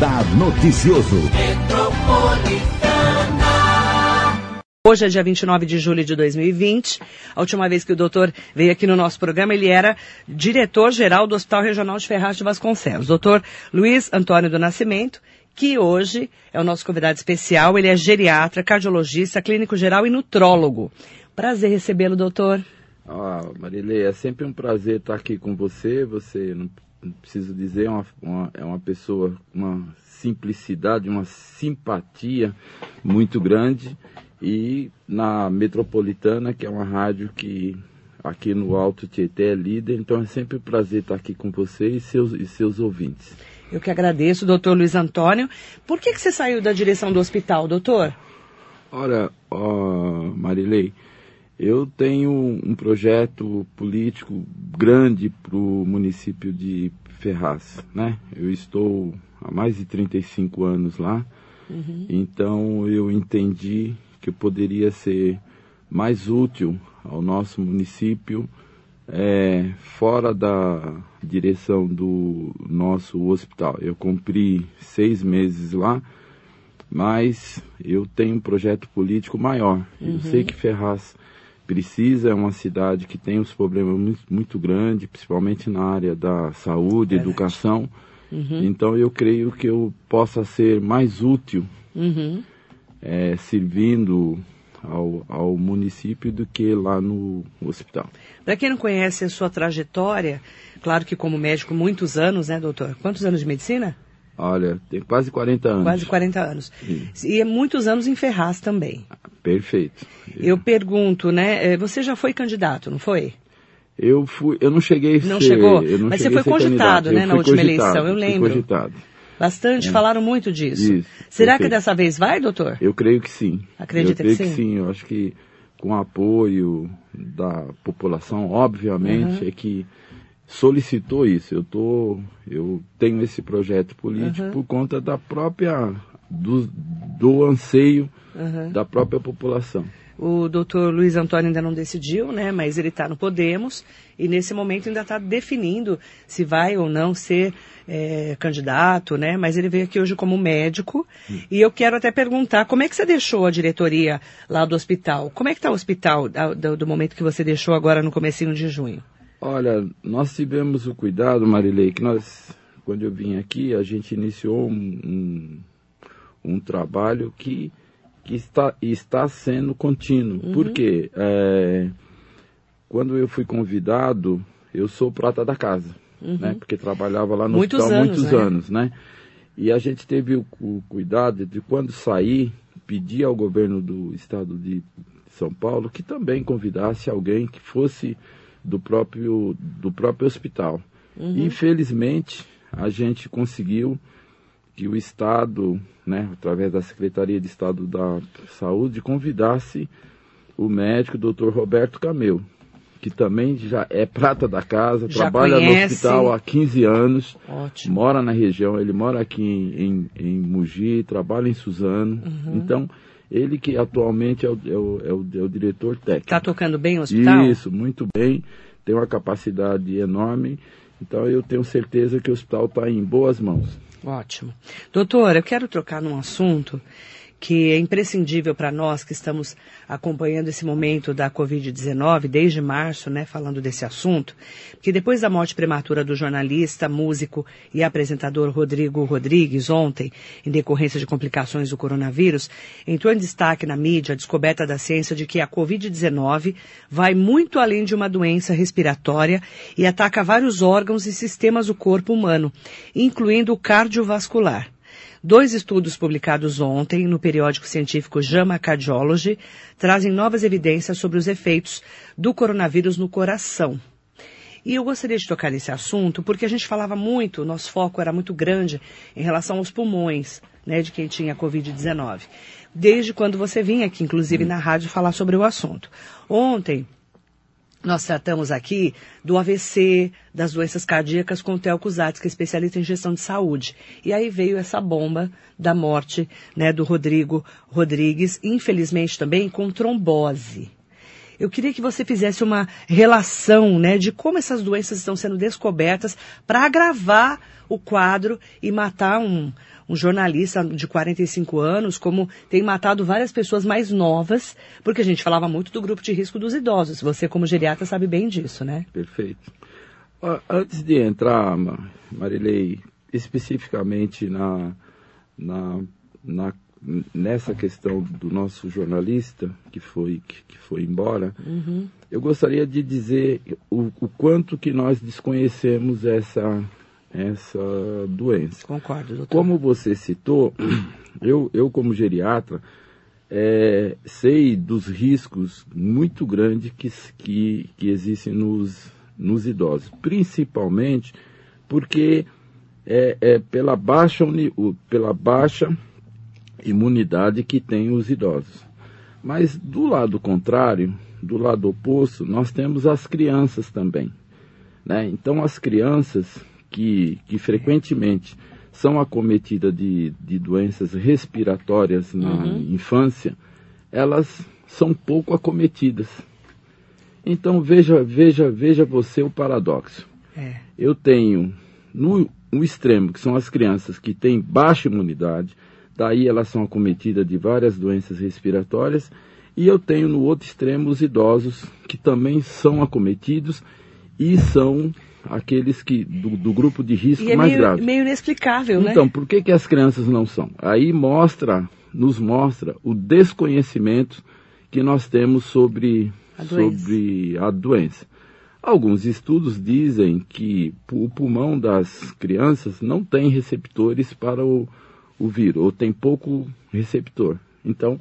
Radar Noticioso. Hoje é dia 29 de julho de 2020. A última vez que o doutor veio aqui no nosso programa, ele era diretor-geral do Hospital Regional de Ferraz de Vasconcelos. Doutor Luiz Antônio do Nascimento, que hoje é o nosso convidado especial. Ele é geriatra, cardiologista, clínico geral e nutrólogo. Prazer recebê-lo, doutor. Ah, Marilei, é sempre um prazer estar aqui com você. Você, não, não preciso dizer, é uma, uma, é uma pessoa, uma simplicidade, uma simpatia muito grande. E na Metropolitana, que é uma rádio que aqui no Alto Tietê é líder, então é sempre um prazer estar aqui com você e seus, e seus ouvintes. Eu que agradeço, doutor Luiz Antônio. Por que, que você saiu da direção do hospital, doutor? Ora, ó, Marilei, eu tenho um projeto político grande para o município de Ferraz, né? Eu estou há mais de 35 anos lá, uhum. então eu entendi que eu poderia ser mais útil ao nosso município é, fora da direção do nosso hospital. Eu cumpri seis meses lá, mas eu tenho um projeto político maior. Uhum. Eu sei que Ferraz precisa, é uma cidade que tem os problemas muito, muito grandes, principalmente na área da saúde, Verdade. educação. Uhum. Então eu creio que eu possa ser mais útil uhum. é, servindo ao, ao município do que lá no hospital. Para quem não conhece a sua trajetória, claro que como médico muitos anos, né, doutor? Quantos anos de medicina? Olha, tem quase 40 anos. Quase 40 anos. Sim. E é muitos anos em Ferraz também. Perfeito. Eu pergunto, né? Eh, você já foi candidato, não foi? Eu fui, eu não cheguei a Não ser, chegou? não Mas você foi cogitado, né, na última cogitado, eleição, eu lembro. cogitado. Bastante, é. falaram muito disso. Isso, Será perfeito. que dessa vez vai, doutor? Eu creio que sim. Acredita eu creio que sim? que sim. Eu acho que com o apoio da população, obviamente, uhum. é que solicitou isso. Eu tô, eu tenho esse projeto político uhum. por conta da própria do, do anseio uhum. da própria população. O doutor Luiz Antônio ainda não decidiu, né? Mas ele está no Podemos e nesse momento ainda está definindo se vai ou não ser é, candidato, né? Mas ele veio aqui hoje como médico hum. e eu quero até perguntar como é que você deixou a diretoria lá do hospital? Como é que está o hospital do, do momento que você deixou agora no comecinho de junho? Olha, nós tivemos o cuidado, Marilei, que nós, quando eu vim aqui, a gente iniciou um, um, um trabalho que, que está, está sendo contínuo. Uhum. Porque é, quando eu fui convidado, eu sou prata da casa, uhum. né? Porque trabalhava lá no muitos hospital há anos, muitos né? anos, né? E a gente teve o, o cuidado de, quando sair, pedir ao governo do estado de São Paulo que também convidasse alguém que fosse do próprio, do próprio hospital. Uhum. Infelizmente, a gente conseguiu que o Estado, né, através da Secretaria de Estado da Saúde, convidasse o médico Dr. Roberto Cameu, que também já é prata da casa, Já trabalha conhece. no hospital há 15 anos, Ótimo. mora na região, ele mora aqui em, em, em Mogi, trabalha em Suzano. Uhum. Então, ele que atualmente é o, é o, é o, é o diretor técnico. Está tocando bem o hospital? Isso, muito bem. Tem uma capacidade enorme. Então eu tenho certeza que o hospital está em boas mãos. Ótimo. Doutor, eu quero trocar num assunto que é imprescindível para nós que estamos acompanhando esse momento da Covid-19 desde março, né, falando desse assunto, que depois da morte prematura do jornalista, músico e apresentador Rodrigo Rodrigues ontem, em decorrência de complicações do coronavírus, entrou em destaque na mídia a descoberta da ciência de que a Covid-19 vai muito além de uma doença respiratória e ataca vários órgãos e sistemas do corpo humano, incluindo o cardiovascular. Dois estudos publicados ontem no periódico científico JAMA Cardiology trazem novas evidências sobre os efeitos do coronavírus no coração. E eu gostaria de tocar nesse assunto porque a gente falava muito, nosso foco era muito grande em relação aos pulmões, né, de quem tinha Covid-19. Desde quando você vinha aqui, inclusive na rádio, falar sobre o assunto. Ontem, nós tratamos aqui do AVC, das doenças cardíacas com o Theo Cusatz, que é especialista em gestão de saúde. E aí veio essa bomba da morte né, do Rodrigo Rodrigues, infelizmente também com trombose. Eu queria que você fizesse uma relação né, de como essas doenças estão sendo descobertas para agravar o quadro e matar um, um jornalista de 45 anos, como tem matado várias pessoas mais novas, porque a gente falava muito do grupo de risco dos idosos. Você, como geriatra, sabe bem disso, né? Perfeito. Antes de entrar, Marilei, especificamente na, na, na nessa questão do nosso jornalista que foi que, que foi embora, uhum. eu gostaria de dizer o, o, quanto que nós desconhecemos essa essa doença. Concordo, doutor. Como você citou, eu, eu como geriatra é, sei dos riscos muito grandes que, que, que existem nos, nos idosos, principalmente porque é, é pela baixa, pela baixa imunidade que têm os idosos. Mas do lado contrário, do lado oposto, nós temos as crianças também. Né? Então, as crianças que, que frequentemente são acometidas de, de doenças respiratórias na uhum. infância, elas são pouco acometidas. Então, veja, veja, veja você o paradoxo. É. Eu tenho no, no extremo, que são as crianças que têm baixa imunidade, Daí elas são acometidas de várias doenças respiratórias. E eu tenho no outro extremo os idosos que também são acometidos e são aqueles que do, do grupo de risco e é mais meio, grave. meio inexplicável, né? Então, por que, que as crianças não são? Aí mostra, nos mostra o desconhecimento que nós temos sobre a doença. Sobre a doença. Alguns estudos dizem que o pulmão das crianças não tem receptores para o, o vírus, ou tem pouco receptor. Então,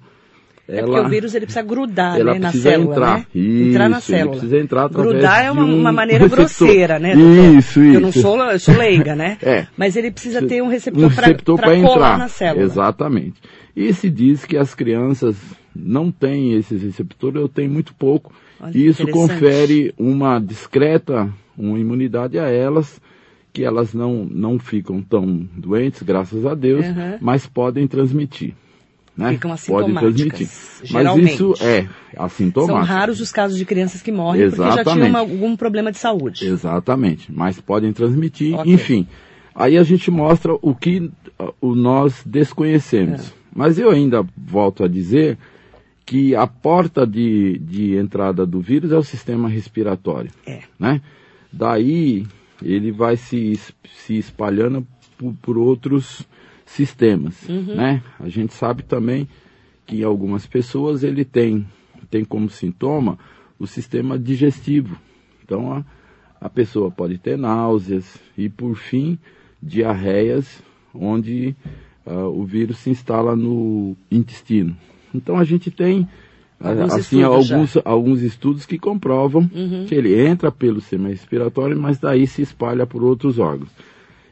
é ela, porque o vírus ele precisa grudar né, na célula, entrar. né? Isso, entrar na célula. Precisa entrar grudar é uma, um uma maneira receptor. grosseira, né? Doutor? Isso, isso. Eu não sou, eu sou leiga, né? é. Mas ele precisa ter um receptor, um receptor para entrar na célula. Exatamente. E se diz que as crianças não têm esses receptores, eu tenho muito pouco. Olha, e isso confere uma discreta uma imunidade a elas que elas não, não ficam tão doentes, graças a Deus, uhum. mas podem transmitir. Né? Ficam assintomáticas, podem transmitir. Geralmente. Mas isso é assintomático. São raros os casos de crianças que morrem Exatamente. porque já tinham algum problema de saúde. Exatamente, mas podem transmitir, okay. enfim. Aí a gente mostra o que o nós desconhecemos. É. Mas eu ainda volto a dizer que a porta de, de entrada do vírus é o sistema respiratório. É. Né? Daí ele vai se, se espalhando por, por outros sistemas, uhum. né? A gente sabe também que em algumas pessoas ele tem, tem como sintoma o sistema digestivo. Então a, a pessoa pode ter náuseas e por fim diarreias onde uh, o vírus se instala no intestino. Então a gente tem Alguns assim, alguns, alguns estudos que comprovam uhum. que ele entra pelo sistema respiratório, mas daí se espalha por outros órgãos.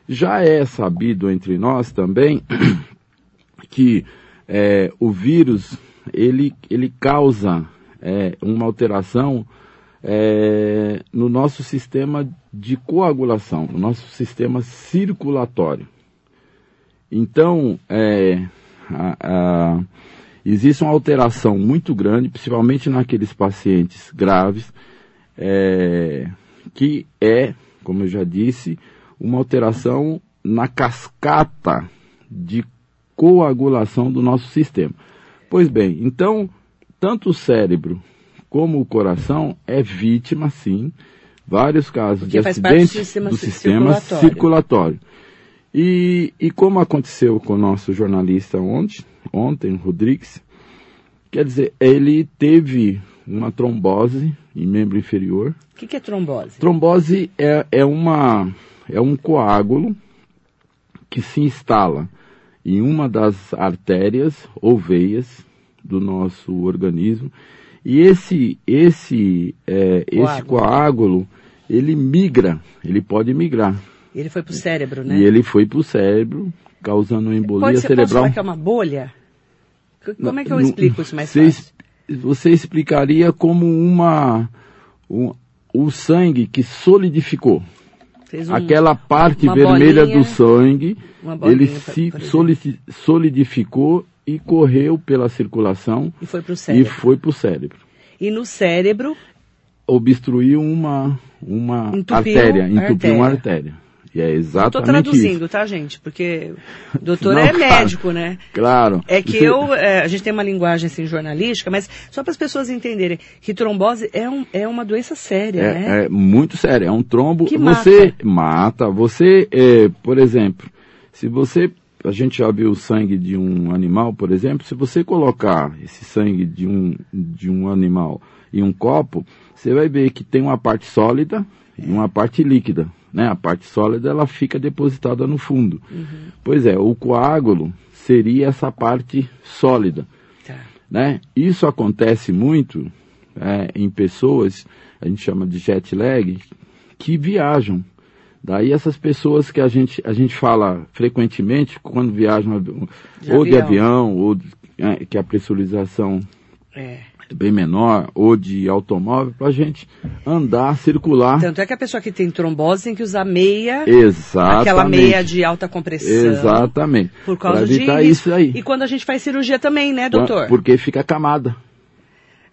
Já é sabido entre nós também que é, o vírus ele, ele causa é, uma alteração é, no nosso sistema de coagulação, no nosso sistema circulatório. Então, é, a, a existe uma alteração muito grande, principalmente naqueles pacientes graves, é, que é, como eu já disse, uma alteração na cascata de coagulação do nosso sistema. Pois bem, então, tanto o cérebro como o coração é vítima, sim, vários casos Porque de acidentes do sistema, do sistema circulatório. circulatório. E, e como aconteceu com o nosso jornalista ontem, ontem, Rodrigues, quer dizer, ele teve uma trombose em membro inferior. O que, que, é trombose? Trombose é, é, uma, é um coágulo que se instala em uma das artérias ou veias do nosso organismo. E esse, esse, é, coágulo. esse coágulo, ele migra, ele pode migrar. Ele foi para o cérebro, né? E ele foi para o cérebro, causando uma embolia pode ser, cerebral. Pode que é uma bolha? Como é que eu explico isso mais você, fácil? Você explicaria como uma um, o sangue que solidificou. Um, Aquela parte vermelha bolinha, do sangue, ele se solidificou e correu pela circulação e foi para o cérebro. E cérebro. E no cérebro obstruiu uma uma artéria, entupiu artéria. uma artéria. E é Estou exatamente traduzindo, isso. tá, gente? Porque o doutor Não, é claro. médico, né? Claro. É que Você- eu, é, a gente tem uma linguagem assim jornalística, mas só para as pessoas entenderem que trombose é, um, é uma doença séria, né? É, é muito sério, é um trombo. Que você mata. Você, é, por exemplo, se você. A gente já viu o sangue de um animal, por exemplo, se você colocar esse sangue de um, de um animal em um copo, você vai ver que tem uma parte sólida e uma parte líquida. Né? A parte sólida ela fica depositada no fundo. Pois é, o coágulo seria essa parte sólida Tá. né? Isso acontece muito é, em pessoas, a gente chama de jet lag, que viajam. Daí essas pessoas que a gente, a gente fala frequentemente quando viajam De ou de avião. avião, ou de- é, que a pressurização É. bem menor, ou de automóvel, para a gente andar, circular. Tanto é que a pessoa que tem trombose tem que usar meia, Exatamente. aquela meia de alta compressão. Exatamente. Por causa Pra de evitar isso aí. E quando a gente faz cirurgia também, né, doutor? Porque fica camada.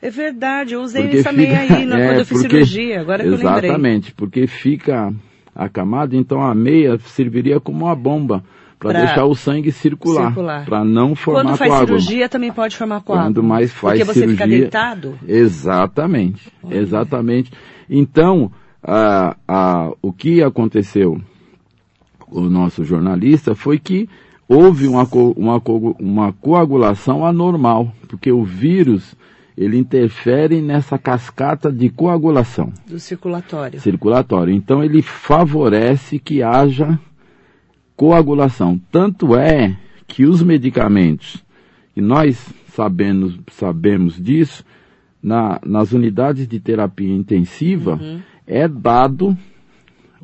É verdade, eu usei Porque essa meia fica- aí na- é, quando eu fiz porque- cirurgia, agora que eu lembrei. Exatamente, porque fica acamado, então a meia serviria como uma bomba para deixar o sangue circular, circular. para não formar Quando faz coágulo. cirurgia também pode formar coágulo. Quando mais faz Porque você fica cirurgia- deitado? Exatamente, exatamente. Então, a, a, o que aconteceu com o nosso jornalista foi que houve uma, co- uma, co- uma coagulação anormal, porque o vírus ele interfere nessa cascata de coagulação Do circulatório. circulatório. Então ele favorece que haja coagulação. Tanto é que os medicamentos, e nós sabemos, sabemos disso, na- nas unidades de terapia intensiva, é dado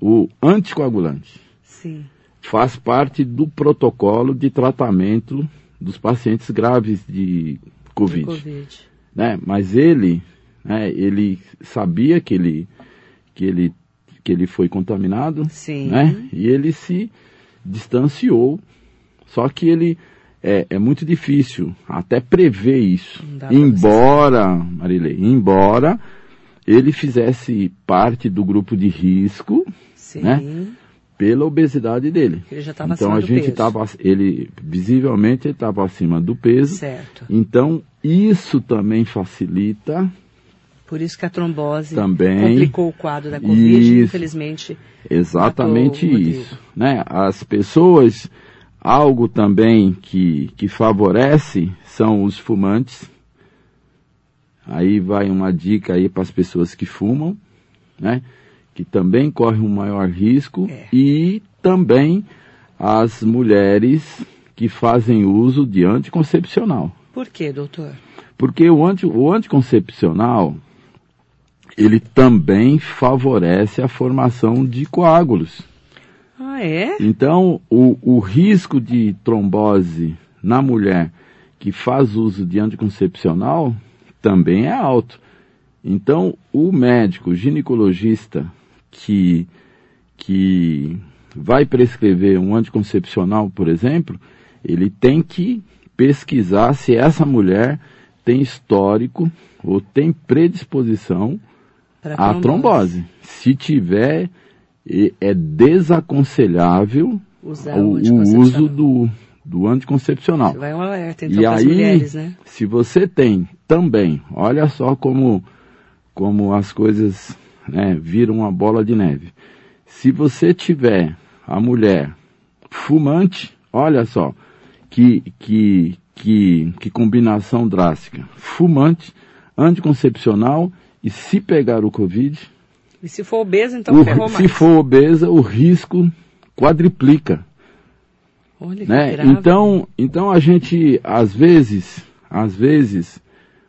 o anticoagulante. Sim. Faz parte do protocolo de tratamento dos pacientes graves de Covid Covid. né? Mas ele, né, ele sabia que ele, que ele, que ele foi contaminado, Sim. né? E ele se distanciou. Só que ele é, é muito difícil até prever isso. Embora, Marilei, embora ele fizesse parte do grupo de risco Sim. né? pela obesidade dele. Ele já estava Então acima a do gente peso. estava, ele visivelmente estava acima do peso. Certo. Então, isso também facilita Por isso que a trombose Também. complicou o quadro da Covid Isso. infelizmente, exatamente isso. Né? As pessoas, algo também que, que favorece são os fumantes. Aí vai uma dica aí para as pessoas que fumam, né? que também correm um maior risco, É. e também as mulheres que fazem uso de anticoncepcional. por quê, doutor? Porque o, anti, o anticoncepcional, ele também favorece a formação de coágulos. Ah, é? Então, o, o risco de trombose na mulher que faz uso de anticoncepcional também é alto. Então, o médico ginecologista que, que vai prescrever um anticoncepcional, por exemplo, ele tem que pesquisar se essa mulher tem histórico ou tem predisposição Pra a trombose. Se tiver, é desaconselhável Usar o, o uso do, do anticoncepcional. Vai um alerta, então, E aí, mulheres, né? se você tem também, olha só como, como as coisas né, viram uma bola de neve. Se você tiver a mulher fumante, olha só, que, que, que, que combinação drástica. Fumante, anticoncepcional e se pegar o Covid, E se for obeso, então o- ferrou se mais. for obesa, o risco quadriplica Olha que né? grave. Então, então a gente às vezes, às vezes,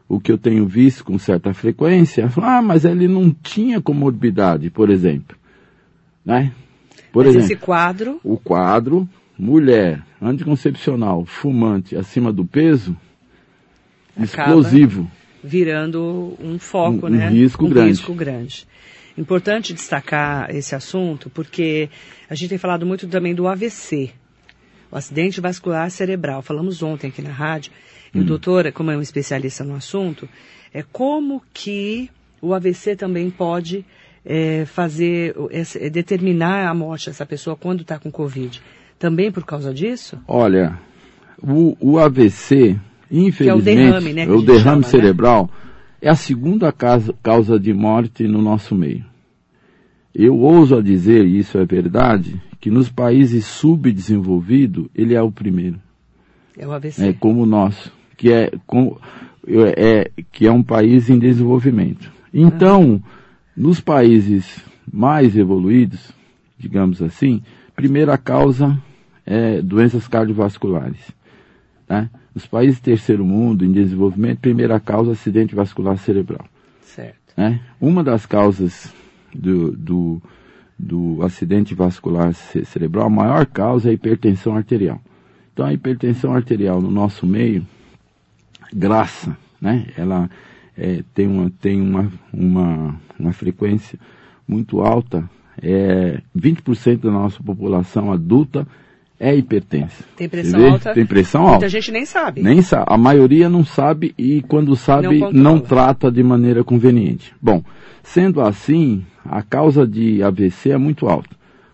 o que eu tenho visto com certa frequência, ah, mas ele não tinha comorbidade, por exemplo, né? Por Mas exemplo, esse quadro, o quadro mulher anticoncepcional fumante acima do peso Acaba explosivo. Virando um foco, Um- um né? risco um grande. risco grande. Importante destacar esse assunto porque a gente tem falado muito também do AVC, o acidente vascular cerebral. Falamos ontem aqui na rádio e Hum. o doutor, como é um especialista no assunto, é como que o AVC também pode é, fazer, é, determinar a morte dessa pessoa quando está com Covid? Também por causa disso? Olha, o, o AVC, infelizmente, é o derrame, né, o derrame chama, né? cerebral, né? é a segunda causa, causa de morte no nosso meio. Eu ouso a dizer, e isso é verdade, que nos países subdesenvolvidos ele é o primeiro. É o AVC. É como o nosso, que é, com, é, que é um país em desenvolvimento. Então, uhum. nos países mais evoluídos, digamos assim, primeira causa é doenças cardiovasculares. Né? Nos países terceiro mundo, em desenvolvimento, primeira causa acidente vascular cerebral. Certo. Né? Uma das causas do, do, do acidente vascular cerebral, a maior causa é a hipertensão arterial. Então a hipertensão arterial no nosso meio, graça, né? Ela é, tem, uma, tem uma, uma, uma frequência muito alta. É, 20% da nossa população adulta é hipertensa. Tem pressão alta? Tem pressão alta. Muita gente nem sabe. Nem sabe. A maioria não sabe e quando sabe não, não trata de maneira conveniente. Bom, sendo assim, a causa de AVC é muito alta.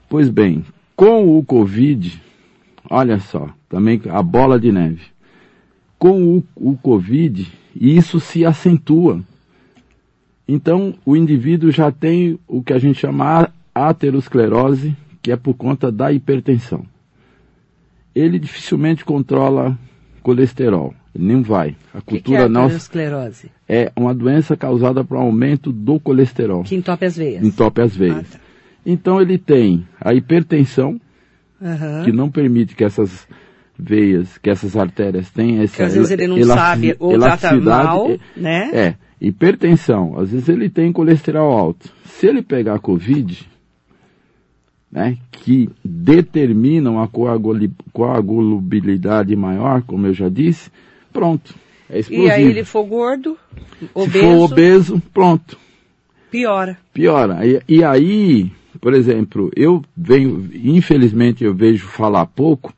Pois bem, com o Covid, olha só, também a bola de neve. Com o, o Covid, isso se acentua. Então, o indivíduo já tem o que a gente chama aterosclerose, que é por conta da hipertensão. Ele dificilmente controla colesterol, ele nem vai. A cultura que que é nossa aterosclerose? é uma doença causada por um aumento do colesterol. Que entope as veias. Entope as veias. Ah, tá. Então ele tem a hipertensão, uhum. que não permite que essas veias, que essas artérias tenham essa às vezes ele não sabe ou trata mal, né? É, hipertensão, às vezes ele tem colesterol alto. Se ele pegar Covid, né, que determinam uma coagulabilidade maior, como eu já disse, pronto, é explosivo. E aí ele for gordo, obeso... Se for obeso, pronto. Piora. Piora. E, e aí, por exemplo, eu venho, infelizmente eu vejo falar pouco,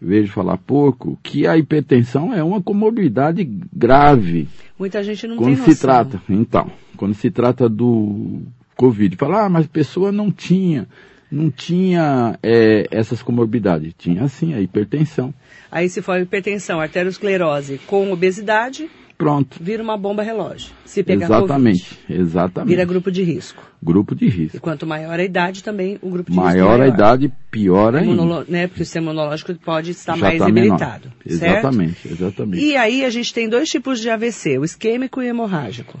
vejo falar pouco, que a hipertensão é uma comorbidade grave. Muita gente não quando tem se trata, então, quando se trata do Covid, fala, ah, mas a pessoa não tinha, não tinha é, essas comorbidades. Tinha sim a hipertensão. Aí se for hipertensão, arteriosclerose com obesidade, pronto. Vira uma bomba relógio. Se pegar Exatamente, COVID, exatamente. Vira grupo de risco. Grupo de risco. E quanto maior a idade, também o grupo de maior risco maior. a idade, pior ainda. Né, porque o sistema imunológico pode estar Já mais tá debilitado. Exatamente, exatamente. E aí a gente tem dois tipos de AVC, o isquêmico e o hemorrágico.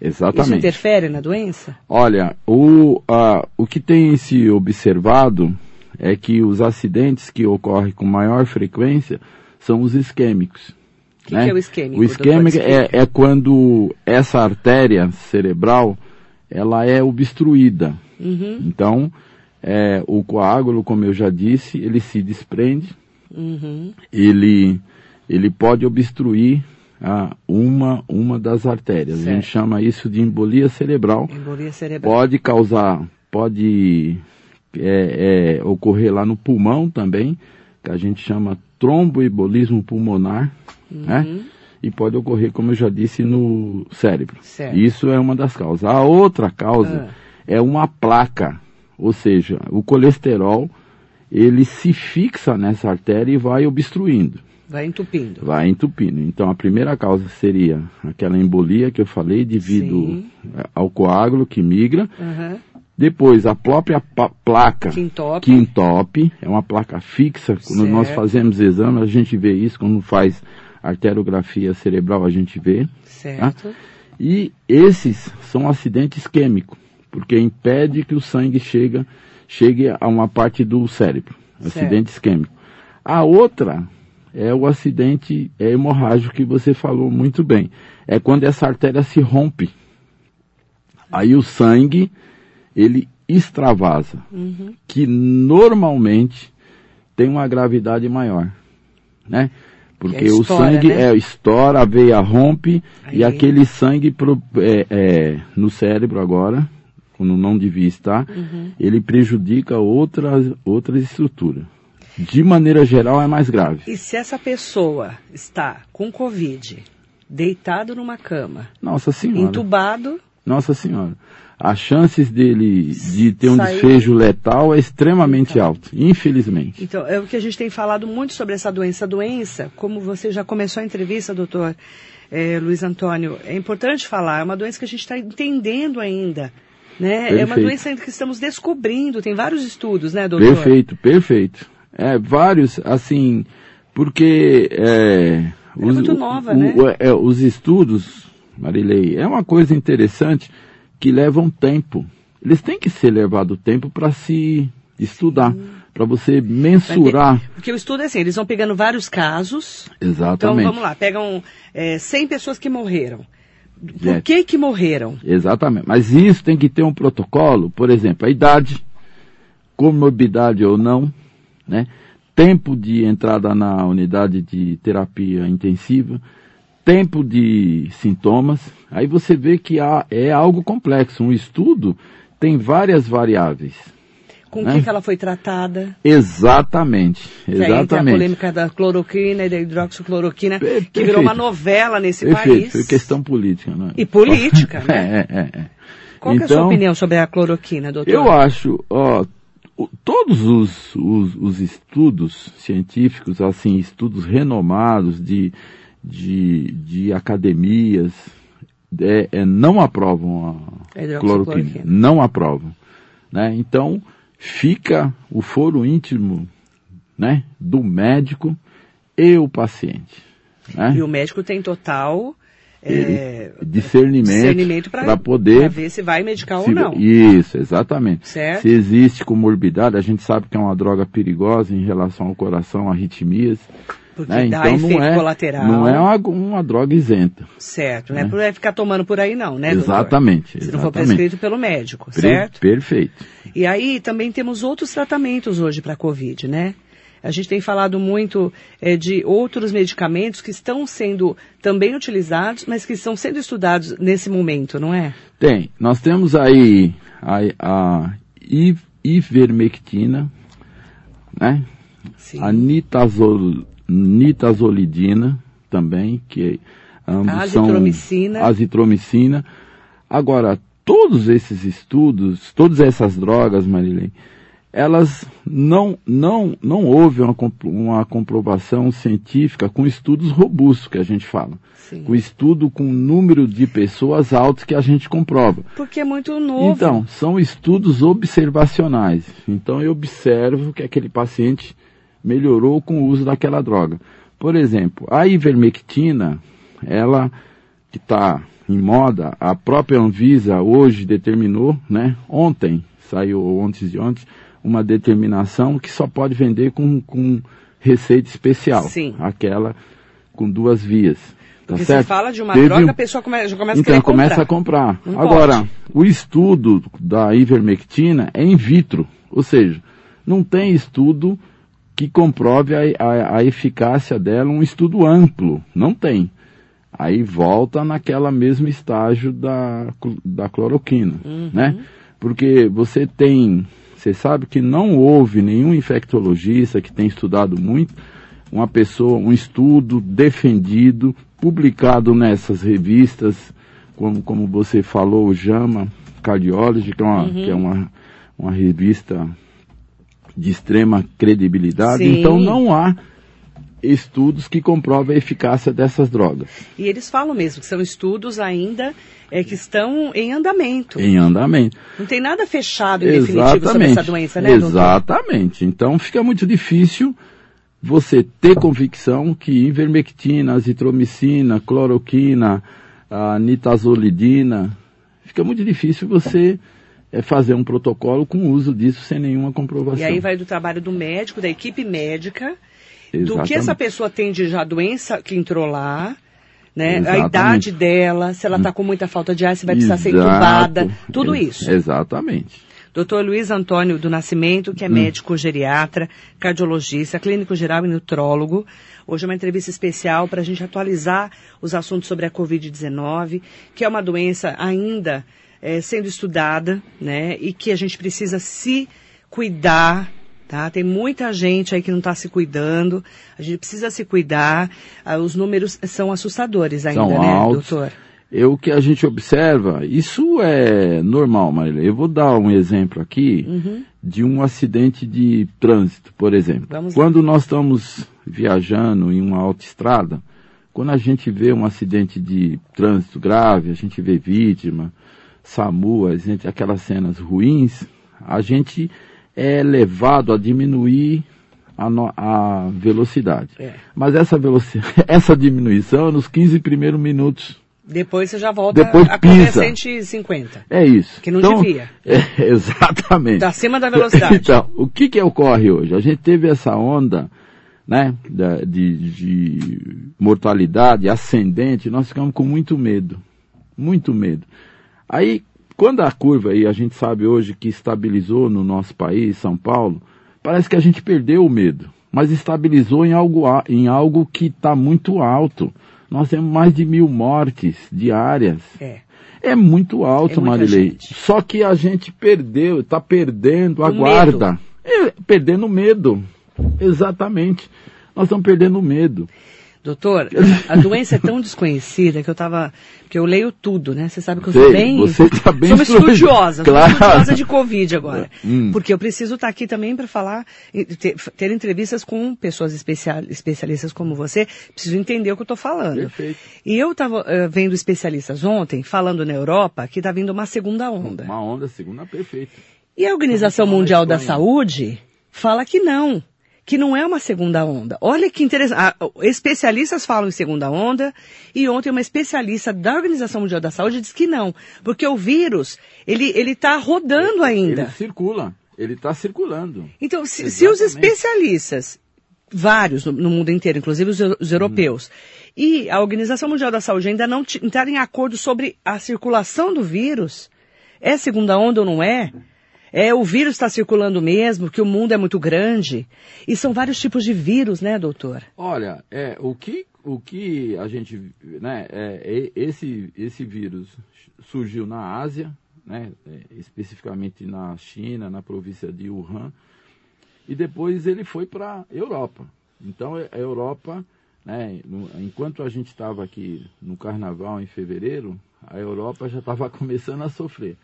Exatamente. Isso interfere na doença? Olha, o, uh, o que tem se observado é que os acidentes que ocorrem com maior frequência são os isquêmicos. O que, né? que, é o isquêmico? O isquêmico é, é quando essa artéria cerebral ela é obstruída. Uhum. Então, é, o coágulo, como eu já disse, ele se desprende, uhum. ele, ele pode obstruir ah, uma, uma das artérias. Certo. A gente chama isso de embolia cerebral. Embolia cerebral. Pode causar, pode é, é, ocorrer lá no pulmão também, que a gente chama tromboembolismo pulmonar, uhum. né? E pode ocorrer, como eu já disse, no cérebro. Certo. Isso é uma das causas. A outra causa ah. é uma placa, ou seja, o colesterol ele se fixa nessa artéria e vai obstruindo. Vai entupindo. Vai entupindo. Então a primeira causa seria aquela embolia que eu falei devido Sim. ao coágulo que migra. Uhum. Depois a própria placa que entope. é uma placa fixa. Quando certo. nós fazemos exame, a gente vê isso. Quando faz arteriografia cerebral, a gente vê. Certo. Tá? E esses são acidentes químicos, porque impede que o sangue chega, chegue a uma parte do cérebro. Acidentes químicos. A outra é o acidente é hemorrágico que você falou muito bem. É quando essa artéria se rompe. Aí o sangue, ele extravasa, uhum. que normalmente tem uma gravidade maior, né? Porque é o sangue né? é, estoura, a veia rompe Aí. e aquele sangue pro, é, é, no cérebro agora, quando não devia estar, uhum. ele prejudica outras, outras estruturas de maneira geral, é mais grave. E se essa pessoa está com Covid, deitado numa cama, Nossa senhora. entubado, nossa senhora, as chances dele de ter um Sair... desfecho letal é extremamente então. alto, infelizmente. Então, é o que a gente tem falado muito sobre essa doença. A doença, como você já começou a entrevista, doutor é, Luiz Antônio, é importante falar, é uma doença que a gente está entendendo ainda. Né? É uma doença que estamos descobrindo, tem vários estudos, né, doutor? Perfeito, perfeito. É, vários, assim, porque... É, é os, muito nova, o, né? O, é, os estudos, Marilei, é uma coisa interessante que levam tempo. Eles têm que ser levado tempo para se estudar, para você mensurar. Porque o estudo é assim, eles vão pegando vários casos. Exatamente. Então vamos lá, pegam é, 100 pessoas que morreram. Por é. que que morreram? Exatamente. Mas isso tem que ter um protocolo, por exemplo, a idade, comorbidade ou não, né? Tempo de entrada na unidade de terapia intensiva, tempo de sintomas. Aí você vê que há, é algo complexo. Um estudo tem várias variáveis. Com né? que, ela foi tratada? Exatamente, exatamente. a polêmica da cloroquina e da hidroxicloroquina, per que virou uma novela nesse perfeito. país. Foi questão política, não é? E política, né? É, é, é. Qual então, é a sua então, opinião sobre a cloroquina, doutor? Eu acho, ó, todos os, os, os, estudos científicos, assim, estudos renomados de, de, de academias, é, é, não aprovam a cloroquina. Não aprovam. Né? Então, fica o foro íntimo né, do médico e o paciente. Né? E o médico tem total é, discernimento, para poder ver se vai medicar se, ou não. Isso, exatamente. Certo. Se existe comorbidade, a gente sabe que é uma droga perigosa em relação ao coração, arritmias. Porque né? dá então, não é, colateral. Não é uma, uma droga isenta. Certo, né? não é ficar tomando por aí não, né, Exatamente. Doutor? Se não for prescrito pelo médico, certo? Perfeito. E aí também temos outros tratamentos hoje para a Covid, né? A gente tem falado muito é, de outros medicamentos que estão sendo também utilizados, mas que estão sendo estudados nesse momento, não é? Tem. Nós temos aí a, a ivermectina, né? Sim. A nitazol, nitazolidina também, que ambos a azitromicina. são azitromicina. Agora, todos esses estudos, todas essas drogas, Marilene, elas não, não, não houve uma, uma comprovação científica com estudos robustos que a gente fala. Sim. Com estudo com número de pessoas altos que a gente comprova. Porque é muito novo. Então, são estudos observacionais. Então eu observo que aquele paciente melhorou com o uso daquela droga. Por exemplo, a ivermectina, ela que está em moda, a própria Anvisa hoje determinou, né? Ontem, saiu ontem de ontem, uma determinação que só pode vender com, com receita especial. Sim. Aquela com duas vias. Tá Porque certo? você fala de uma Teve... droga, a pessoa come, já começa então, a começa comprar. a comprar. Não Agora, pode. o estudo da ivermectina é in vitro, ou seja, não tem estudo que comprove a, a, a eficácia dela, um estudo amplo. Não tem. Aí volta naquela mesmo estágio da, da cloroquina, uhum. né? Porque você tem você sabe que não houve nenhum infectologista que tenha estudado muito, uma pessoa, um estudo defendido, publicado nessas revistas, como, como você falou, o JAMA Cardiology, que é uma, uhum. que é uma, uma revista de extrema credibilidade. Sim. Então não há estudos que comprovam a eficácia dessas drogas. E eles falam mesmo que são estudos ainda é, que estão em andamento. Em andamento. Não tem nada fechado em definitivo sobre essa doença, né, Exatamente. Doutor? Então fica muito difícil você ter convicção que ivermectina, azitromicina, cloroquina, a nitazolidina, fica muito difícil você é, fazer um protocolo com o uso disso sem nenhuma comprovação. E aí vai do trabalho do médico, da equipe médica, Exatamente. do que essa pessoa tem de já doença que entrou lá, né? A idade dela, se ela está com muita falta de ar, se vai precisar Exato. ser entubada, tudo isso. Exatamente. Doutor Luiz Antônio do Nascimento, que é hum. médico geriatra, cardiologista, clínico geral e nutrólogo. Hoje é uma entrevista especial para a gente atualizar os assuntos sobre a Covid-19, que é uma doença ainda é, sendo estudada, né? E que a gente precisa se cuidar, Tá? Tem muita gente aí que não está se cuidando. A gente precisa se cuidar. Ah, os números são assustadores ainda, são né, altos. doutor? é o que a gente observa, isso é normal, Marília. Eu vou dar um exemplo aqui Uhum. de um acidente de trânsito, por exemplo. Vamos lá. quando nós estamos viajando em uma autoestrada, quando a gente vê um acidente de trânsito grave, a gente vê vítima, SAMU, a gente, aquelas cenas ruins, a gente é levado a diminuir a, no- a velocidade. É. Mas essa velocidade, essa diminuição é nos 15 primeiros minutos. Depois você já volta Depois a correr pisa. 150. É isso. Que não Então, devia. é, exatamente. Acima da velocidade. Então, o que que ocorre hoje? A gente teve essa onda, né, de, de mortalidade ascendente, nós ficamos com muito medo. Muito medo. Aí, quando a curva aí, a gente sabe hoje que estabilizou no nosso país, São Paulo, parece que a gente perdeu o medo, mas estabilizou em algo, em algo que está muito alto. Nós temos mais de mil mortes diárias. É. É muito alto, É Marilei. gente. Só que a gente perdeu, está perdendo a O guarda. É, perdendo o medo. Exatamente. Nós estamos perdendo o medo. Doutor, a doença é tão desconhecida que eu tava. que eu leio tudo, né? Você sabe que eu Sei, sou bem. você tá bem Sou uma estudiosa, Claro. sou estudiosa de Covid agora. Hum. Porque eu preciso estar aqui também para falar, ter, ter entrevistas com pessoas especial, especialistas como você. Preciso entender o que eu estou falando. Perfeito. E eu estava vendo especialistas ontem falando na Europa que está vindo uma segunda onda. Uma onda segunda perfeita. E a Organização Mundial da. Saúde fala que não, que não é uma segunda onda. Olha que interessante. Ah, especialistas falam em segunda onda e ontem uma especialista da Organização Mundial da Saúde disse que não, porque o vírus ele ele está rodando ainda. Ele circula. Ele está circulando. Então, se, se os especialistas, vários no, no mundo inteiro, inclusive os, os europeus, e a Organização Mundial da Saúde ainda não entrarem em acordo sobre a circulação do vírus, é segunda onda ou não é? É, o vírus está circulando mesmo, que o mundo é muito grande. E são vários tipos de vírus, né, doutor? Olha, é, o, que, o que a gente, né, é, é, esse, esse vírus surgiu na Ásia, né, é, especificamente na China, na província de Wuhan, e depois ele foi para a Europa. Então, a Europa, né, enquanto a gente estava aqui no Carnaval em fevereiro, a Europa já estava começando a sofrer.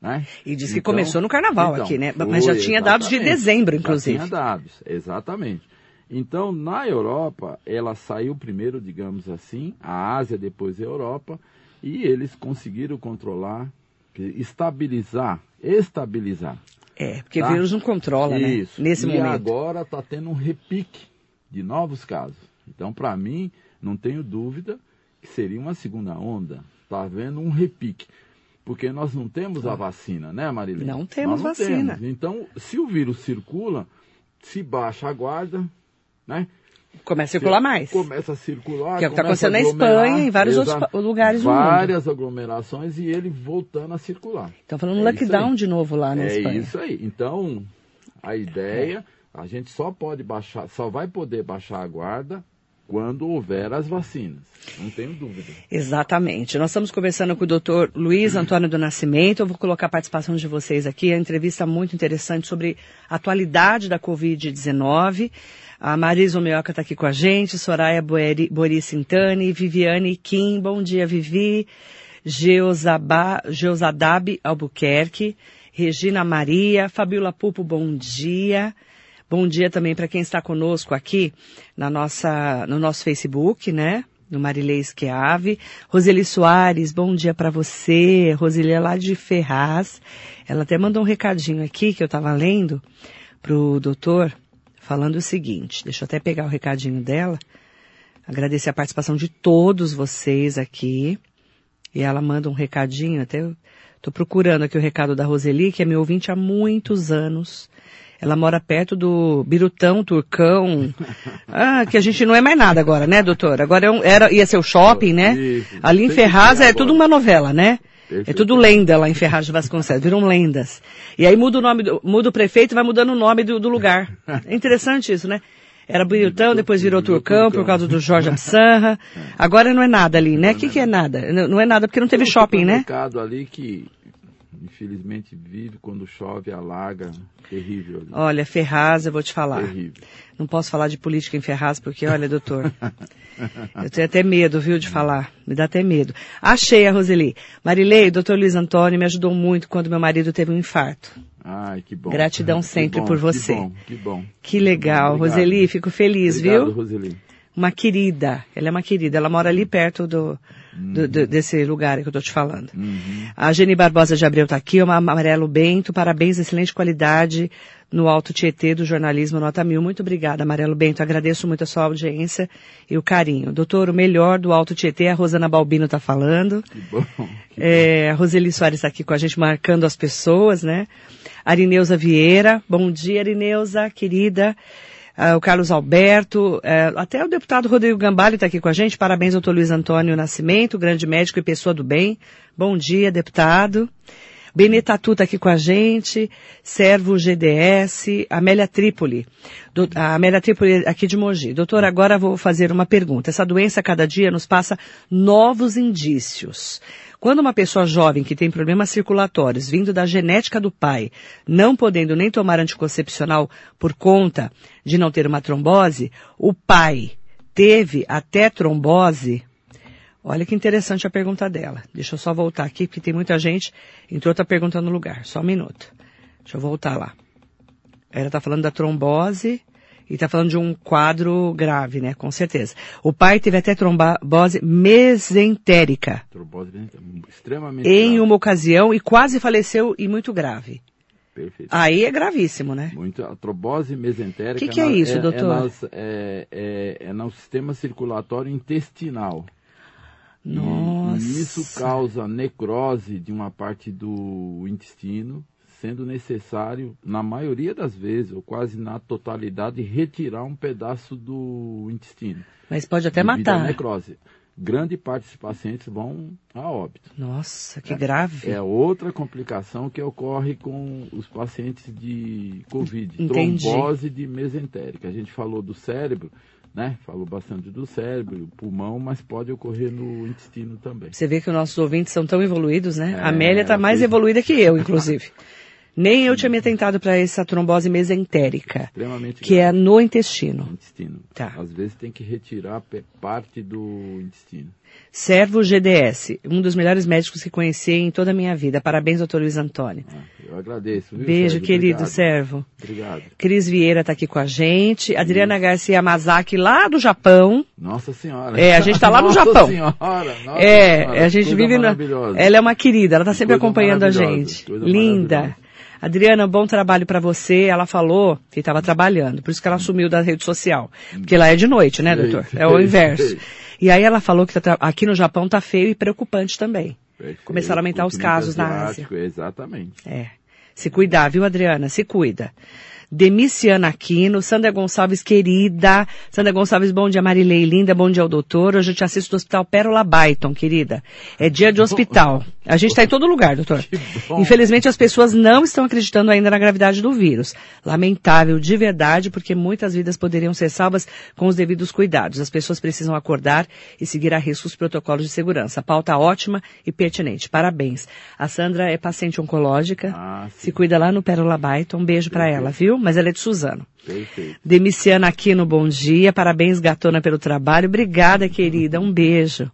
Né? E diz que Então- começou no carnaval então, aqui, né? Mas já foi, tinha dados de dezembro, Já inclusive. tinha dados, exatamente. Então, na Europa, ela saiu primeiro, digamos assim, a Ásia, depois a Europa, e eles conseguiram controlar, estabilizar, estabilizar. É, porque Tá? vírus não controla, Isso. né? Nesse e momento. agora está tendo um repique de novos casos. Então, para mim, não tenho dúvida que seria uma segunda onda. Está havendo um repique. Porque nós não temos a vacina, né, Marilene? Não temos não vacina. temos. Então, se o vírus circula, se baixa a guarda, né? Começa a circular mais. Começa a circular. Que é o que tá a acontecendo na Espanha e em vários outros lugares do mundo. Várias aglomerações e ele voltando a circular. Estão falando É lockdown de novo lá na É Espanha. isso aí. Então, a ideia, a gente só pode baixar, só vai poder baixar a guarda quando houver as vacinas. Não tenho dúvida. Exatamente. Nós estamos conversando com o doutor Luiz Antônio do Nascimento. Eu vou colocar a participação de vocês aqui. A entrevista muito interessante sobre a atualidade da Covid-19. A Marisa Omeoca está aqui com a gente, Soraya Boeri, Bori Sintani, Viviane Kim. Bom dia, Vivi. Geosadab Albuquerque, Regina Maria, Fabiola Pupo, bom dia. Bom dia também para quem está conosco aqui na nossa, no nosso Facebook, né? No Marilei Esquiave. Roseli Soares, bom dia para você. Roseli é lá de Ferraz. Ela até mandou um recadinho aqui que eu estava lendo pro doutor, falando o seguinte. Deixa eu até pegar o recadinho dela. Agradecer a participação de todos vocês aqui. E ela manda um recadinho, até tô procurando aqui o recado da Roseli, que é meu ouvinte há muitos anos. Ela mora perto do Birutão, Turcão. Ah, que a gente não é mais nada agora, né, doutor? Agora é um- era, ia ser o shopping, né? Isso. Ali em Ferraz é tudo uma novela, né? É tudo lenda lá em Ferraz de Vasconcelos, viram lendas. E aí muda o nome, do, muda o prefeito e vai mudando o nome do, do lugar. É interessante isso, né? Era Birutão, depois virou Turcão por causa do Jorge Absanra. Agora não é nada ali, né? O que, que é nada? Não é nada porque não teve shopping, né? supermercado ali que infelizmente vive quando chove, alaga, terrível. Ali. Olha, Ferraz, eu vou te falar. Terrível. Não posso falar de política em Ferraz, porque, olha, doutor, eu tenho até medo, viu, de falar. Me dá até medo. Achei a Roseli. Marilei, doutor Luiz Antônio me ajudou muito quando meu marido teve um infarto. Ai, que bom. Gratidão Que sempre bom, por você. Que bom, que bom. Que legal. Obrigado. Roseli, fico feliz, Obrigado, viu? Roseli. Uma querida. Ela é uma querida. Ela mora ali perto do, do- do- desse lugar que eu tô te falando. Uhum. A Geni Barbosa de Abreu tá aqui, uma Amarelo Bento, parabéns, excelente qualidade no Alto Tietê do jornalismo Nota Mil. Muito obrigada, Amarelo Bento, agradeço muito a sua audiência e o carinho. Doutor, o melhor do Alto Tietê, a Rosana Balbino tá falando. Que bom. Que É, a Roseli Soares está aqui com a gente, marcando as pessoas, né? Arineuza Vieira, bom dia, Arineuza, querida. Ah, o Carlos Alberto, é, até o deputado Rodrigo Gambale está aqui com a gente. Parabéns, doutor Luiz Antônio Nascimento, grande médico e pessoa do bem. Bom dia, deputado. Benetatu está aqui com a gente, Servo GDS, Amélia Trípoli. Do- a Amélia Trípoli aqui de Mogi. Doutor, agora vou fazer uma pergunta. Essa doença, cada dia, nos passa novos indícios. Quando uma pessoa jovem que tem problemas circulatórios vindo da genética do pai, não podendo nem tomar anticoncepcional por conta de não ter uma trombose, o pai teve até trombose, Olha que interessante a pergunta dela. Deixa eu só voltar aqui, porque tem muita gente. Entrou outra pergunta no lugar. Só um minuto. Deixa eu voltar lá. Ela está falando da trombose e está falando de um quadro grave, né? Com certeza. O pai teve até trombose mesentérica Trombose extremamente em grave. uma ocasião e quase faleceu e muito grave. Perfeito. Aí é gravíssimo, né? Muito, a trombose mesentérica Que que é isso, doutor? É, nas- é, é- é no sistema circulatório intestinal. Nossa. E, isso causa necrose de uma parte do intestino, sendo necessário, na maioria das vezes, ou quase na totalidade, retirar um pedaço do intestino. Mas pode até matar. necrose. Grande parte dos pacientes vão a óbito. Nossa, que grave. É outra complicação que ocorre com os pacientes de Covid, Entendi. trombose de mesentérica. A gente falou do cérebro, né? Falou bastante do cérebro, pulmão, mas pode ocorrer no intestino também. Você vê que os nossos ouvintes são tão evoluídos, né? É, a Amélia está mais evoluída que eu, inclusive. Nem eu tinha me atentado para essa trombose mesentérica, que é grave no intestino. no intestino. Tá. Às vezes tem que retirar parte do intestino. Servo GDS, um dos melhores médicos que conheci em toda a minha vida. Parabéns, doutor Luiz Antônio. Ah, eu agradeço. Viu, Beijo, Sérgio? querido Obrigado. servo. Obrigado. Cris Vieira está aqui com a gente. Adriana Garcia Mazaki, lá do Japão. Nossa Senhora. É, a gente tá lá no Nossa Japão. Senhora, nossa é, Senhora, a gente coisa vive na. Ela é uma querida, ela está sempre Coisa acompanhando a gente. coisa Linda. Adriana, bom trabalho para você. Ela falou que estava trabalhando, por isso que ela sumiu da rede social. Porque lá é de noite, né, doutor? É o inverso. E aí ela falou que tá aqui no Japão tá feio e preocupante também. Perfeito. Começaram a aumentar os casos na Ásia. asiático, Exatamente. É. Se cuidar, viu, Adriana? Se cuida. Demiciana Aquino, Sandra Gonçalves, querida. Sandra Gonçalves, bom dia, Marilei, linda, bom dia ao doutor. Hoje eu te assisto do Hospital Pérola Byton, querida. É dia de hospital. A gente está em todo lugar, doutor. Infelizmente, as pessoas não estão acreditando ainda na gravidade do vírus. Lamentável, de verdade, porque muitas vidas poderiam ser salvas com os devidos cuidados. As pessoas precisam acordar e seguir a risco os protocolos de segurança. Pauta ótima e pertinente. Parabéns. A Sandra é paciente oncológica. Ah. Se cuida lá no Pérola Byton. Um beijo pra ela, viu? Mas ela é de Suzano. Perfeito. Demiciana aqui no Bom Dia. Parabéns, gatona, pelo trabalho. Obrigada, querida. Um beijo.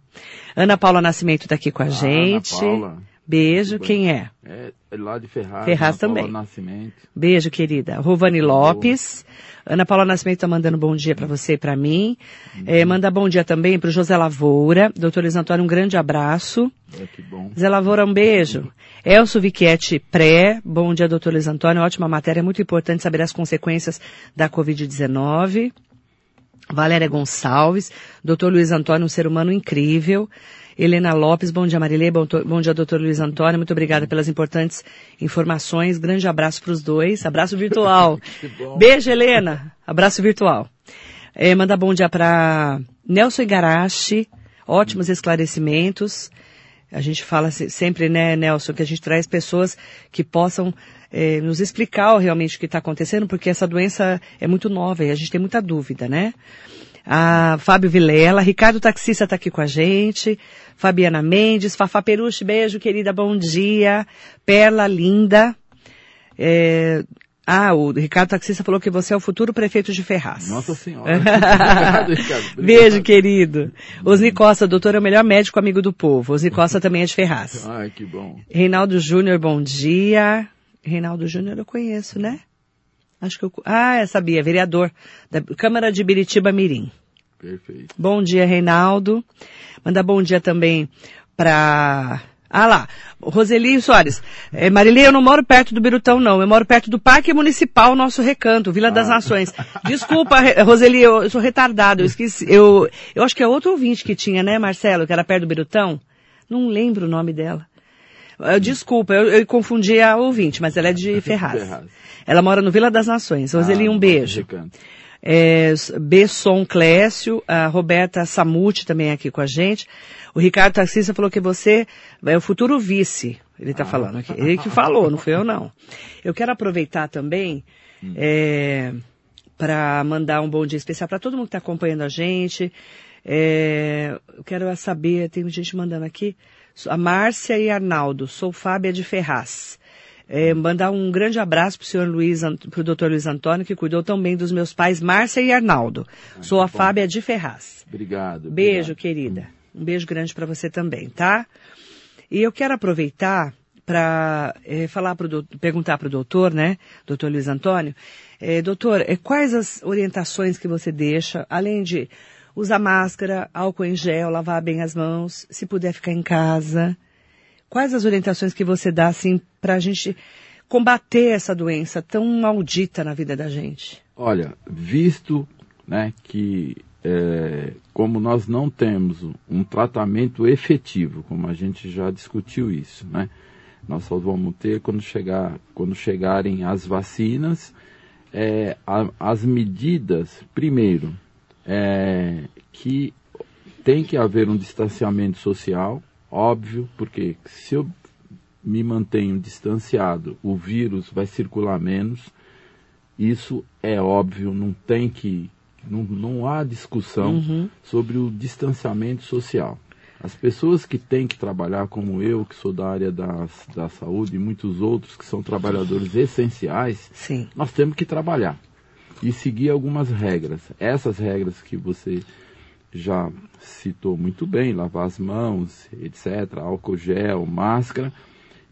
Ana Paula Nascimento tá aqui com a Ana gente. Paula. Beijo. Tudo Quem é? É lá de Ferraz. Ferraz Ana Paula também. Nascimento. Beijo, querida. Rovani Lopes. Ana Paula Nascimento tá mandando bom dia para você e para mim. É, manda bom dia também pro José Lavoura. Doutor Luiz Antônio, um grande abraço. É que bom. Zé Lavoura, um beijo. Elcio Viquete Pré, bom dia, doutor Luiz Antônio. Ótima matéria, muito importante saber as consequências da Covid-19. Valéria Gonçalves, doutor Luiz Antônio, um ser humano incrível. Helena Lopes, bom dia Marilê, bom, bom dia doutor Luiz Antônio, muito obrigada pelas importantes informações. Grande abraço para os dois, abraço virtual. Beijo Helena, abraço virtual. É, manda bom dia para Nelson Igarashi, ótimos esclarecimentos. A gente fala se- sempre, né, Nelson, que a gente traz pessoas que possam eh, nos explicar realmente o que está acontecendo, porque essa doença é muito nova e a gente tem muita dúvida, né? A Fábio Vilela, Ricardo Taxista está aqui com a gente, Fabiana Mendes, Fafá Peruche, beijo querida, bom dia, Perla Linda, é, ah, o Ricardo Taxista falou que você é o futuro prefeito de Ferraz. Nossa Senhora. Obrigado, Ricardo. Beijo, querido. Osni Costa, doutor é o melhor médico amigo do povo. Osni Costa também é de Ferraz. Ai, que bom. Reinaldo Júnior, bom dia. Reinaldo Júnior eu conheço, né? Acho que eu... Ah, eu sabia, vereador da Câmara de Biritiba Mirim. Perfeito. Bom dia, Reinaldo. Manda bom dia também para ah lá, Roseli Soares. É, Marilei, eu não moro perto do Birutão, não. Eu moro perto do Parque Municipal, nosso recanto, Vila ah. das Nações. Desculpa, Roseli, eu, eu sou retardado, eu esqueci. Eu, eu acho que é outro ouvinte que tinha, né, Marcelo, que era perto do Birutão? Não lembro o nome dela. Desculpa, eu, eu confundi a ouvinte, mas ela é de Ferraz. Ferraz. Ela mora no Vila das Nações. Roseli, ah, um beijo. É, Besson Clécio, a Roberta Samuti também é aqui com a gente. O Ricardo Taxista falou que você é o futuro vice. Ele está ah. falando aqui. Ele que falou, não foi eu não. Eu quero aproveitar também hum. é, para mandar um bom dia especial para todo mundo que está acompanhando a gente. É, eu quero saber, tem gente mandando aqui. A Márcia e Arnaldo, sou Fábia de Ferraz. É, mandar um grande abraço para o senhor Luiz, para o doutor Luiz Antônio, que cuidou tão bem dos meus pais, Márcia e Arnaldo. Ah, Sou a bom. Fábia de Ferraz. Obrigado. Beijo, obrigado. querida. Um beijo grande para você também, tá? E eu quero aproveitar para é, falar pro perguntar para o doutor, né, doutor Luiz Antônio, é, doutor, é, quais as orientações que você deixa, além de usar máscara, álcool em gel, lavar bem as mãos, se puder ficar em casa, quais as orientações que você dá assim para a gente combater essa doença tão maldita na vida da gente? Olha, visto né, que é, como nós não temos um tratamento efetivo, como a gente já discutiu isso, né? Nós só vamos ter quando, chegar, quando chegarem as vacinas, é, a, as medidas, primeiro, é, que tem que haver um distanciamento social, óbvio, porque se eu me mantenho distanciado, o vírus vai circular menos, isso é óbvio, não tem que não, não há discussão uhum. sobre o distanciamento social. As pessoas que têm que trabalhar, como eu, que sou da área da, da saúde, e muitos outros que são trabalhadores essenciais, Sim. nós temos que trabalhar e seguir algumas regras. Essas regras que você já citou muito bem, lavar as mãos, etc., álcool gel, máscara.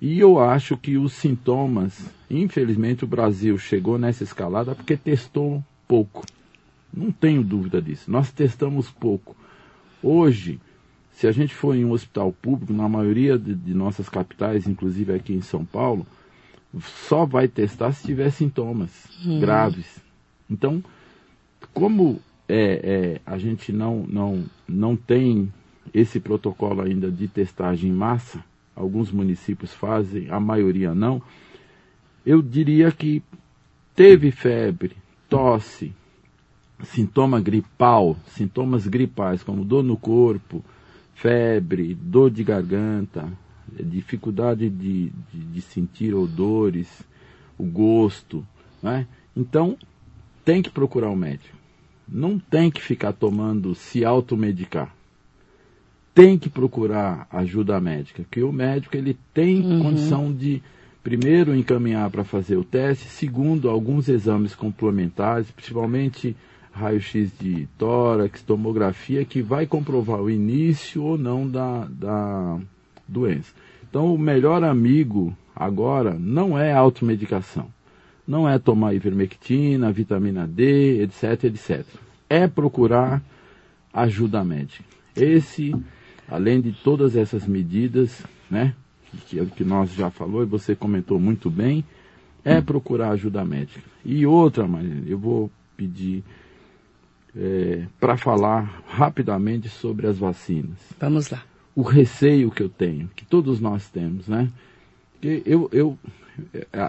E eu acho que os sintomas, infelizmente o Brasil chegou nessa escalada porque testou pouco. Não tenho dúvida disso. Nós testamos pouco. Hoje, se a gente for em um hospital público, na maioria de, de nossas capitais, inclusive aqui em São Paulo, só vai testar se tiver sintomas hum. graves. Então, como é, é, a gente não, não, não tem esse protocolo ainda de testagem em massa, alguns municípios fazem, a maioria não, eu diria que teve febre, tosse, sintoma gripal, sintomas gripais como dor no corpo, febre, dor de garganta, dificuldade de, de, de sentir odores, o gosto, né? Então, tem que procurar um médico. Não tem que ficar tomando, se automedicar. Tem que procurar ajuda médica, que o médico ele tem uhum. condição de primeiro encaminhar para fazer o teste, segundo alguns exames complementares, principalmente raio-x de tórax, tomografia, que vai comprovar o início ou não da, da doença. Então, o melhor amigo agora não é a automedicação. Não é tomar ivermectina, vitamina D, etc, etc. É procurar ajuda médica. Esse, além de todas essas medidas, né, que, que nós já falou e você comentou muito bem, é procurar ajuda médica. E outra, mas eu vou pedir é, para falar rapidamente sobre as vacinas. Vamos lá. O receio que eu tenho, que todos nós temos, né? Eu, eu,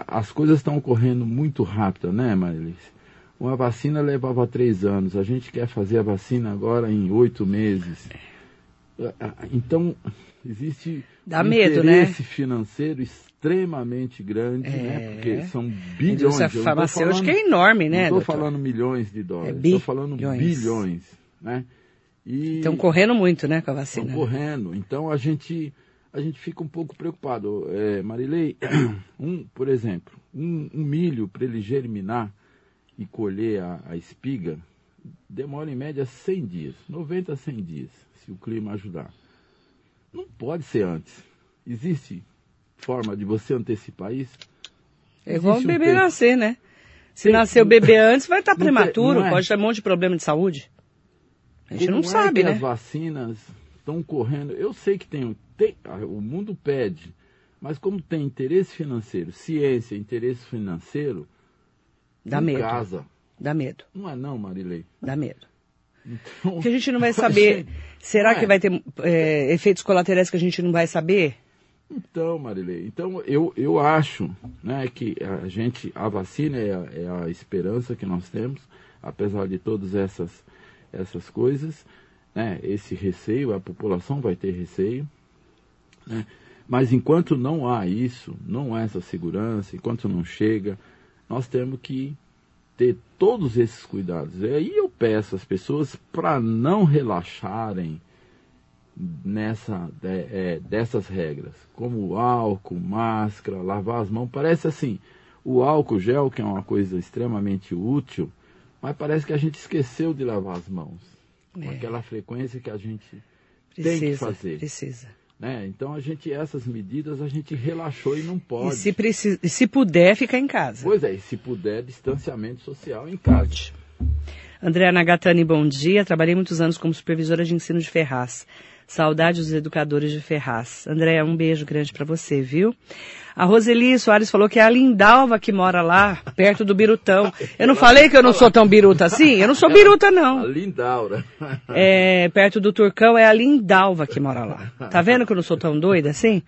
as coisas estão ocorrendo muito rápido, né, Marilise? Uma vacina levava três anos, a gente quer fazer a vacina agora em oito meses. Então, existe Dá um medo, né? interesse né? financeiro extremamente grande, né? é. né? Porque são bilhões. A farmacêutica é enorme, né? Não estou falando milhões de dólares, estou é falando bilhões. né? Estão correndo muito, né, com a vacina. Estão correndo. Então a gente a gente fica um pouco preocupado. É, Marilei, um, por exemplo, um, um milho para ele germinar e colher a, a, espiga demora em média 100 dias, 90 a 100 dias, se o clima ajudar. Não pode ser antes. Existe forma de você antecipar isso? É igual o bebê nascer, né? Se tem, nascer o bebê antes, vai estar tá prematuro, é? pode ter um monte de problema de saúde. A gente Como não é sabe, né? As vacinas estão correndo. Eu sei que tem, tem, o mundo pede, mas como tem interesse financeiro, ciência, interesse financeiro, dá medo. Casa. Dá medo. Não é não, Marilei? Dá medo. Então, Porque a gente não vai saber. será é. que vai ter é, efeitos colaterais que a gente não vai saber? Então, Marilei, então eu, eu acho né, que a gente, a vacina é a, é a esperança que nós temos, apesar de todas essas, essas coisas, né, esse receio, a população vai ter receio, né, mas enquanto não há isso, não há essa segurança, enquanto não chega, nós temos que ter todos esses cuidados. E aí eu peço às pessoas para não relaxarem, nessa é, dessas regras, como álcool, máscara, lavar as mãos. Parece assim, o álcool gel, que é uma coisa extremamente útil, mas parece que a gente esqueceu de lavar as mãos. É. Com aquela frequência que a gente precisa, tem que fazer. Precisa. Né? Então a gente, essas medidas a gente relaxou e não pode. E se, precisa, se puder, ficar em casa. Pois é, e se puder, distanciamento social em casa. Andréa Nagatani, bom dia. Trabalhei muitos anos como supervisora de ensino de Ferraz. Saudades dos educadores de Ferraz. Andréia, um beijo grande para você, viu? A Roseli Soares falou que é a Lindalva que mora lá, perto do Birutão. Eu não falei que eu não sou tão biruta assim? Eu não sou biruta, não. A Lindaura. É, perto do Turcão é a Lindalva que mora lá. Tá vendo que eu não sou tão doida assim?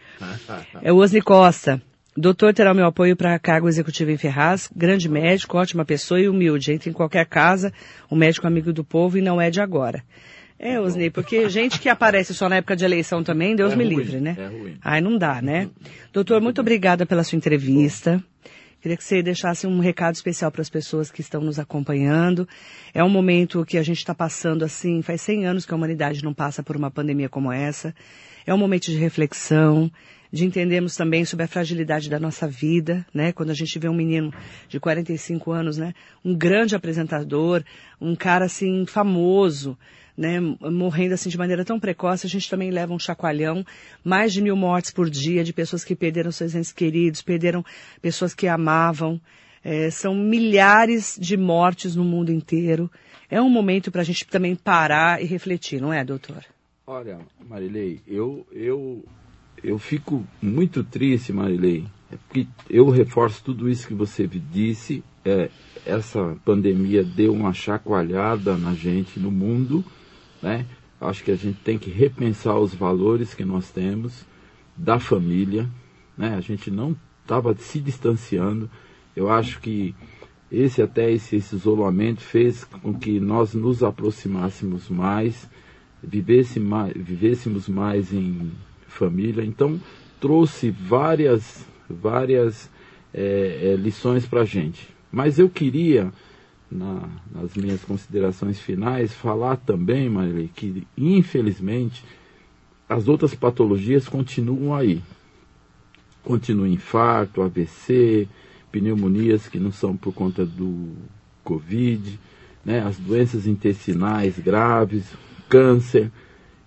É o Osni Costa. Doutor terá o meu apoio para cargo executivo em Ferraz, grande médico, ótima pessoa e humilde. Entra em qualquer casa, um médico amigo do povo e não é de agora. É, Osney, porque gente que aparece só na época de eleição também, Deus é me ruim, livre, né? É ruim. Ai, não dá, né? Doutor, muito obrigada pela sua entrevista. Queria que você deixasse um recado especial para as pessoas que estão nos acompanhando. É um momento que a gente está passando assim, faz 100 anos que a humanidade não passa por uma pandemia como essa. É um momento de reflexão, de entendermos também sobre a fragilidade da nossa vida, né? Quando a gente vê um menino de 45 anos, né? Um grande apresentador, um cara assim famoso, né, morrendo assim de maneira tão precoce, a gente também leva um chacoalhão, mais de mil mortes por dia de pessoas que perderam seus entes queridos, perderam pessoas que amavam. É, são milhares de mortes no mundo inteiro. É um momento para a gente também parar e refletir, não é, doutor? Olha, Marilei, eu, eu, eu fico muito triste, Marilei, é porque eu reforço tudo isso que você disse. É, essa pandemia deu uma chacoalhada na gente, no mundo, né? Acho que a gente tem que repensar os valores que nós temos da família, né? A gente não estava se distanciando. Eu acho que esse até esse, esse, isolamento fez com que nós nos aproximássemos mais, vivesse mais, vivêssemos mais em família. Então trouxe várias várias é, é, lições para a gente. Mas eu queria na, nas minhas considerações finais, falar também, que infelizmente as outras patologias continuam aí. Continua infarto, AVC, pneumonias que não são por conta do Covid, né, as doenças intestinais graves, câncer.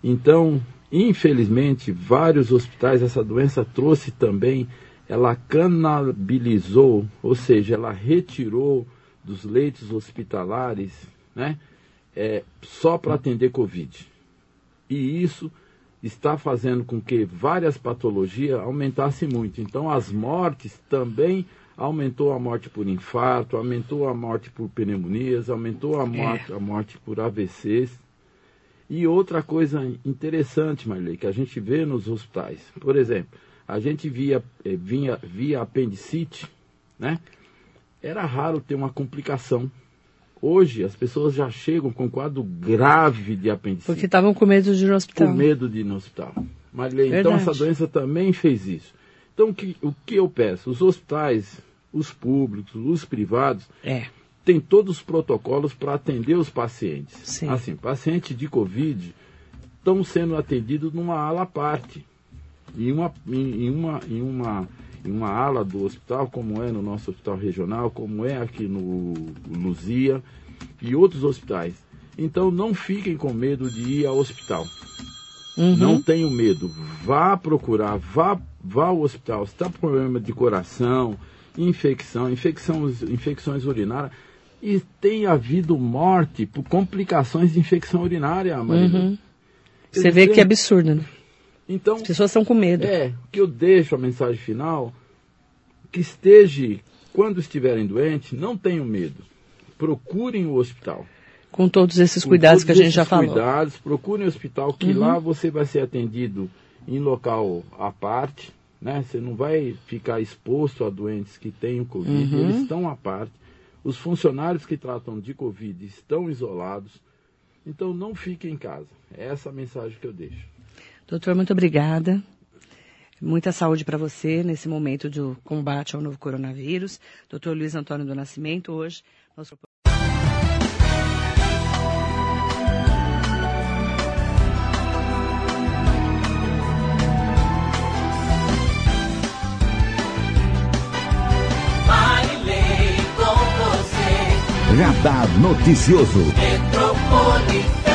Então, infelizmente, vários hospitais, essa doença trouxe também, ela canabilizou, ou seja, ela retirou dos leitos hospitalares, né, é, só para atender Covid. E isso está fazendo com que várias patologias aumentassem muito. Então, as mortes também aumentou a morte por infarto, aumentou a morte por pneumonias, aumentou a morte, a morte por AVCs. E outra coisa interessante, Marley, que a gente vê nos hospitais, por exemplo, a gente via, eh, vinha, via apendicite, né? Era raro ter uma complicação. Hoje as pessoas já chegam com quadro grave de apendicite. Porque estavam com medo de ir no hospital. Com medo de ir no hospital. Marilene, então essa doença também fez isso. Então o que, o que eu peço? Os hospitais, os públicos, os privados, é. tem todos os protocolos para atender os pacientes. Sim. Assim, pacientes de Covid estão sendo atendidos numa ala à parte. Em uma, em, em uma, em, uma, em uma ala do hospital, como é no nosso hospital regional, como é aqui no Luzia e outros hospitais. Então não fiquem com medo de ir ao hospital. Uhum. Não tenham medo. Vá procurar, vá, vá ao hospital. Se está com problema de coração, infecção, infecções, infecções urinárias. E tem havido morte por complicações de infecção urinária, Maria. Uhum. Você vê que é absurdo, né? Então, As pessoas estão com medo. é, o que eu deixo a mensagem final, que esteja, quando estiverem doentes, não tenham medo. Procurem o hospital. Com todos esses Com cuidados que a todos gente já falou. cuidados, procurem o hospital, que Uhum. lá você vai ser atendido em local à parte, né? Você não vai ficar exposto a doentes que têm o Covid, Uhum. eles estão à parte. Os funcionários que tratam de Covid estão isolados. Então não fiquem em casa. É essa a mensagem que eu deixo. Doutor, muito obrigada. Muita saúde para você nesse momento do combate ao novo coronavírus. Doutor Luiz Antônio do Nascimento, hoje. Nosso... Radar Noticioso. Metropolitana.